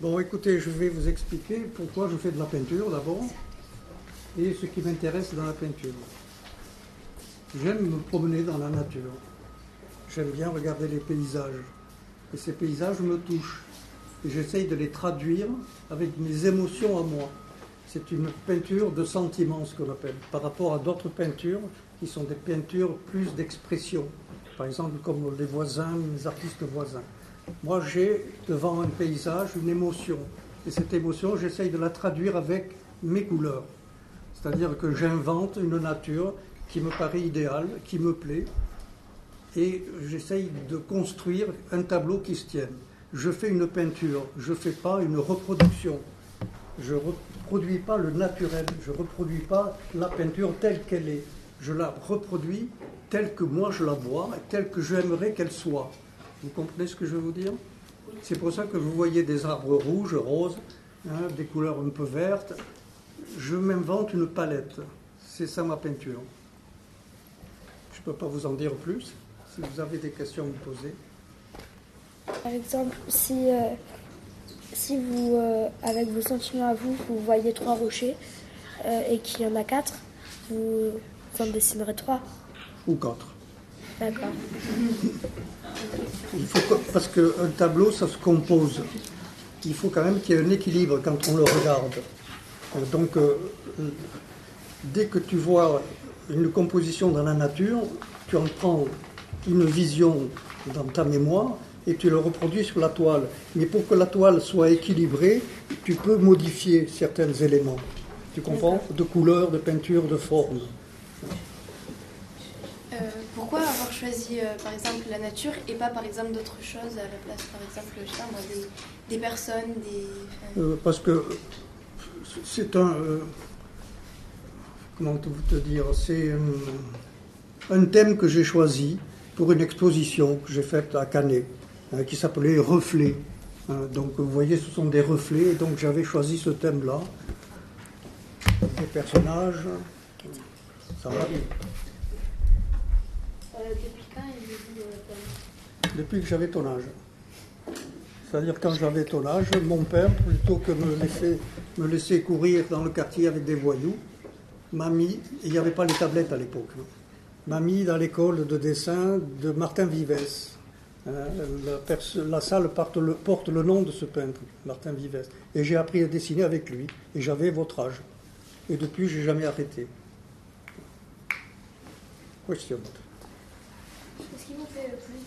Bon, écoutez, je vais vous expliquer pourquoi je fais de la peinture d'abord et ce qui m'intéresse dans la peinture. J'aime me promener dans la nature. J'aime bien regarder les paysages. Et ces paysages me touchent. Et j'essaye de les traduire avec mes émotions à moi. C'est une peinture de sentiment, ce qu'on appelle, par rapport à d'autres peintures qui sont des peintures plus d'expression. Par exemple, comme les voisins, les artistes voisins. Moi, j'ai devant un paysage une émotion. Et cette émotion, j'essaye de la traduire avec mes couleurs. C'est-à-dire que j'invente une nature qui me paraît idéale, qui me plaît, et j'essaye de construire un tableau qui se tienne. Je fais une peinture, je ne fais pas une reproduction. Je ne reproduis pas le naturel, je ne reproduis pas la peinture telle qu'elle est. Je la reproduis telle que moi je la vois, telle que j'aimerais qu'elle soit. Vous comprenez ce que je veux vous dire? C'est pour ça que vous voyez des arbres rouges, roses, hein, des couleurs un peu vertes. Je m'invente une palette. C'est ça ma peinture. Je ne peux pas vous en dire plus. Si vous avez des questions à me poser. Par exemple, si, euh, si vous, euh, avec vos sentiments à vous, vous voyez trois rochers euh, et qu'il y en a quatre, vous en dessinerez trois Ou quatre. D'accord. Il faut que- parce qu'un tableau, ça se compose. Il faut quand même qu'il y ait un équilibre quand on le regarde. Donc, euh, dès que tu vois une composition dans la nature, tu en prends une vision dans ta mémoire et tu le reproduis sur la toile. Mais pour que la toile soit équilibrée, tu peux modifier certains éléments. Tu comprends? De couleur, de peinture, de forme. Euh, pourquoi avoir choisi, euh, par exemple, la nature et pas, par exemple, d'autres choses à la place, par exemple, je sais moi, des, des personnes, des... Euh, parce que c'est un. euh, comment te, dire C'est un, un thème que j'ai choisi pour une exposition que j'ai faite à Canet, hein, qui s'appelait Reflets. Hein, donc vous voyez, ce sont des reflets, et donc j'avais choisi ce thème-là. Les personnages. Ça va avez-vous Depuis que j'avais ton âge. C'est-à-dire quand j'avais ton âge, mon père, plutôt que me laisser, me laisser courir dans le quartier avec des voyous, m'a mis, il n'y avait pas les tablettes à l'époque, hein, m'a mis dans l'école de dessin de Martin Vives. Hein, la, salle porte le, nom de ce peintre, Martin Vives. Et j'ai appris à dessiner avec lui, et j'avais votre âge. Et depuis, j'ai jamais arrêté. Question. Qu'est-ce qui vous fait le plus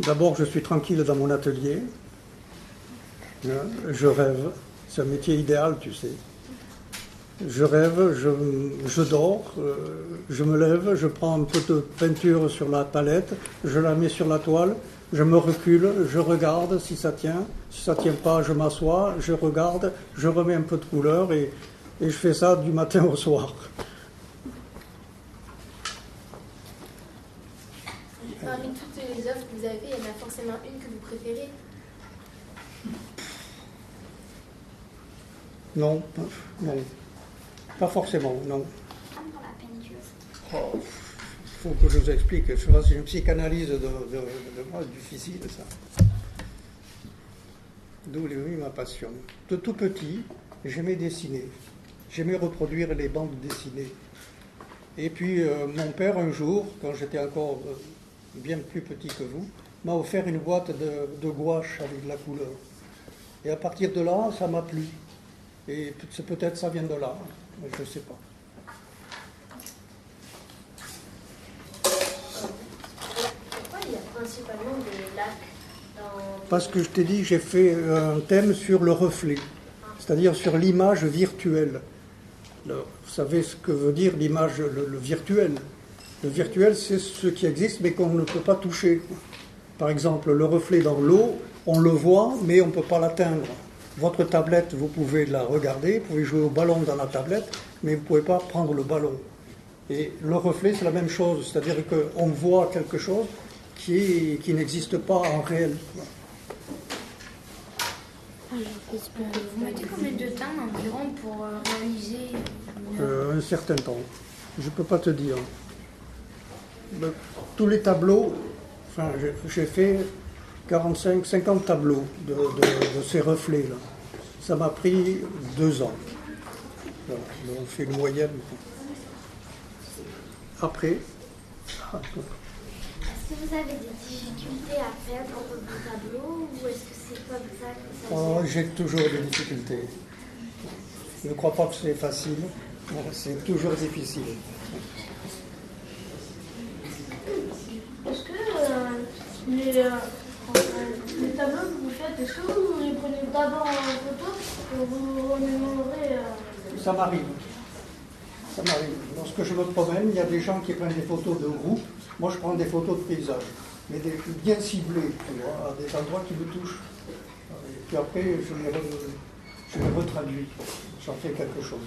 D'abord, je suis tranquille dans mon atelier. Hein, Je rêve. C'est un métier idéal, tu sais. Je rêve, je, dors, euh, je me lève, je prends un peu de peinture sur la palette, je la mets sur la toile, je me recule, je regarde si ça tient. Si ça tient pas, je m'assois, je regarde, je remets un peu de couleur et je fais ça du matin au soir. Parmi toutes les œuvres que vous avez fait, il y en a forcément une que vous préférez Non, non. Pas forcément, non. La peinture. Oh, faut que je vous explique. Je fasse une psychanalyse de, de, de moi, difficile ça. D'où ma passion. De tout petit, j'aimais dessiner. J'aimais reproduire les bandes dessinées. Et puis, euh, mon père, un jour, quand j'étais encore euh, bien plus petit que vous, m'a offert une boîte de, de gouache avec de la couleur. Et à partir de là, ça m'a plu. Et peut-être ça vient de là, mais je ne sais pas. Pourquoi il y a principalement des lacs dans... Parce que je t'ai dit, j'ai fait un thème sur le reflet, c'est-à-dire sur l'image virtuelle. Alors, vous savez ce que veut dire l'image, le, le virtuel. Le virtuel, c'est ce qui existe mais qu'on ne peut pas toucher. Par exemple, le reflet dans l'eau, on le voit mais on ne peut pas l'atteindre. Votre tablette, vous pouvez la regarder, vous pouvez jouer au ballon dans la tablette, mais vous ne pouvez pas prendre le ballon. Et le reflet, c'est la même chose, c'est-à-dire qu'on voit quelque chose qui, qui n'existe pas en réel. Vous mettez combien de temps environ pour euh, réaliser Euh, un certain temps. Je ne peux pas te dire. Le- tous les tableaux, enfin, j'ai- fait 45, 50 tableaux de, de- de ces reflets-là. Ça m'a pris deux ans. Voilà, donc on fait une moyenne. Après, Est-ce que vous avez des difficultés à faire dans vos tableaux ou est-ce que c'est comme ça que ça oh, j'ai toujours des difficultés. Je ne crois pas que c'est facile. C'est toujours difficile. Est-ce que euh, les, euh, euh, les tableaux que vous faites, est-ce que vous les prenez d'abord en photo et vous remémorez euh, Ça m'arrive. Ça m'arrive. Lorsque je me promène, il y a des gens qui prennent des photos de groupe. Moi, je prends des photos de paysage, mais des, bien ciblées, tu vois, à des endroits qui me touchent. Et puis après, je les, re- je les retraduis. J'en fais quelque chose.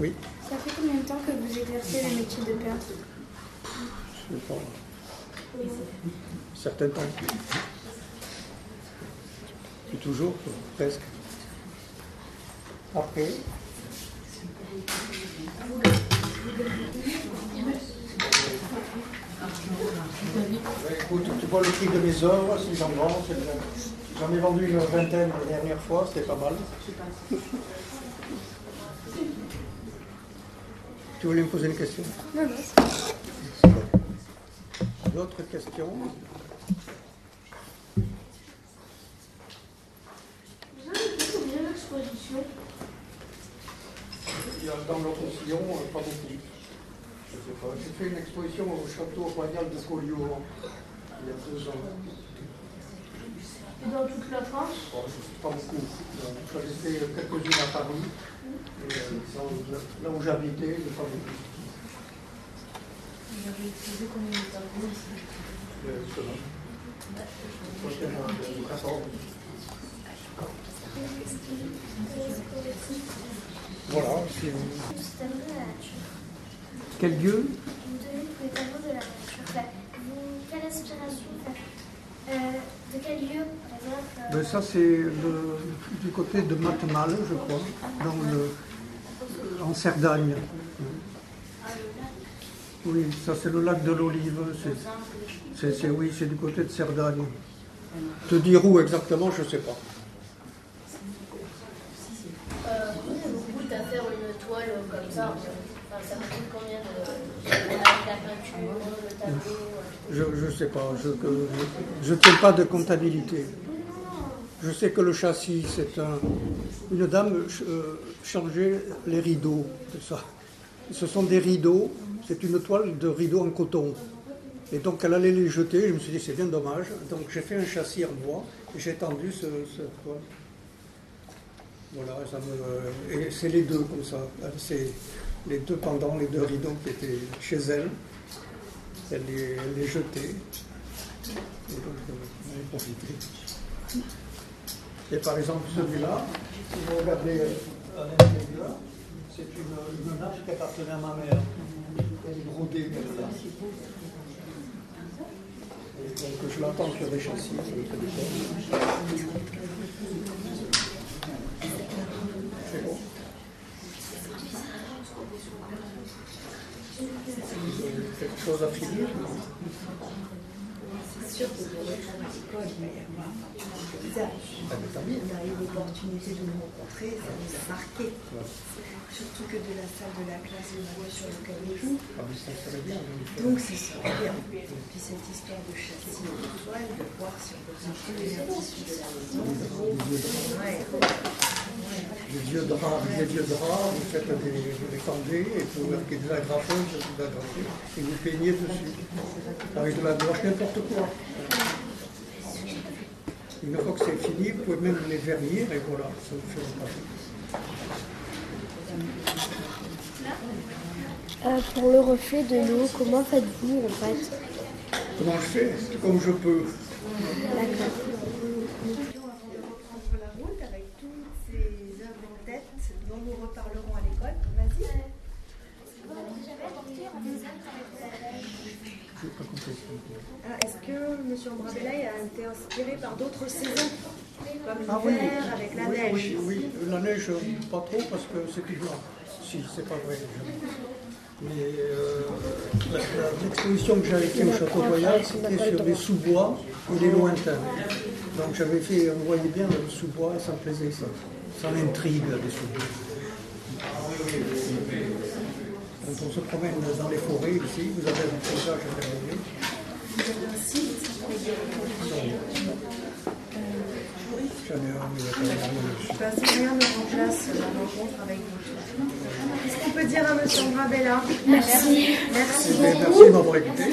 Oui, Ça fait combien de temps que vous exercez le métier de peintre? Je sais pas. Certains temps. Et toujours, presque. Après, Ouais, écoute, tu vois le prix de mes œuvres, si j'en vends, c'est bien. J'en ai vendu une vingtaine la dernière fois, c'était pas mal. Tu voulais me poser une question? Non, non. D'autres questions? Vous avez fait combien d'expositions? Il y a dans l'autre sillon, euh, pas beaucoup. Je sais pas. J'ai fait une exposition au château royal de Collioure il y a deux ans. Et dans toute la France? Bon, pas beaucoup. J'en ai fait quelques-unes à Paris. Et, euh, dans- là où j'habitais, pas beaucoup. Vous avez utilisé combien de tableaux ici justement. Prochainement, 14. Voilà, c'est quel tableaux de quelle inspiration De quel lieu, Ben, Ça, c'est du côté de Matemal, je crois, dans le, en Cerdagne. Oui, ça c'est le lac de l'Olive. c'est- oui, c'est du côté de Cerdagne. Te dire où exactement, je ne sais pas. vous à faire une toile comme ça enfin, Ça coûte combien de la peinture, le tableau euh, Je ne sais pas. Je ne tiens pas de comptabilité. Je sais que le châssis, c'est un. Une dame euh, changeait les rideaux, c'est ça. Ce sont des rideaux, c'est une toile de rideaux en coton. Et donc elle allait les jeter, je me suis dit c'est bien dommage. Donc j'ai fait un châssis en bois et j'ai tendu ce, cette. Voilà, et c'est les deux comme ça. C'est les deux pendant les deux rideaux qui étaient chez elle. Elle les, elle les jetait. Et donc euh, j'en ai profité. Et par exemple celui-là, vous regardez euh, à l'intérieur, c'est une, une nappe qui appartenait à ma mère. Elle est brodée comme ça. Et donc je l'entends sur les châssis, sur le téléphone. C'est bon? Quelque chose à finir sûr que pour tant mieux. On a eu l'opportunité de nous rencontrer, ça nous a marqué. Surtout que de la salle de la classe, on a vu sur le caillou. Ah. Donc c'est super bien. Et puis cette histoire de châssis et de voir si on peut de la maison. Des vieux draps, des vieux draps, vous faites des, des candés et vous marquez des agrafeuses, vous agrafez et vous peignez dessus. Avec de la gouache, n'importe quoi. Une fois que c'est fini, vous pouvez même les vernir et voilà, ça vous fait un. Euh, pour le reflet de l'eau, comment faites-vous en fait? Comment je fais? Comme je peux. D'accord. Prendre la route avec toutes ces œuvres en tête dont nous reparlerons à l'école. Vas-y. Je n'ai pas compris. Ah, Est-ce que M. Ambrabella a été inspiré par d'autres saisons Comme Ah oui, l'hiver avec la oui, neige oui, oui, la neige, pas trop parce que c'est toujours. Si, c'est pas vrai. Mais euh, l'exposition que j'avais faite au Château Royal, c'était sur des sous-bois et les lointains. Donc j'avais fait, on voyait bien le sous-bois et ça me plaisait ça. Ça m'intrigue, les sous-bois. Quand on se promène dans les forêts ici, vous avez un paysage merveilleux. J'en ai un, mais il y a pas de- Ben, c'est rien de en classe la rencontre avec vous. Qu'est-ce qu'on peut dire à M. Grabella Merci. Merci beaucoup. Merci de m'avoir écouté.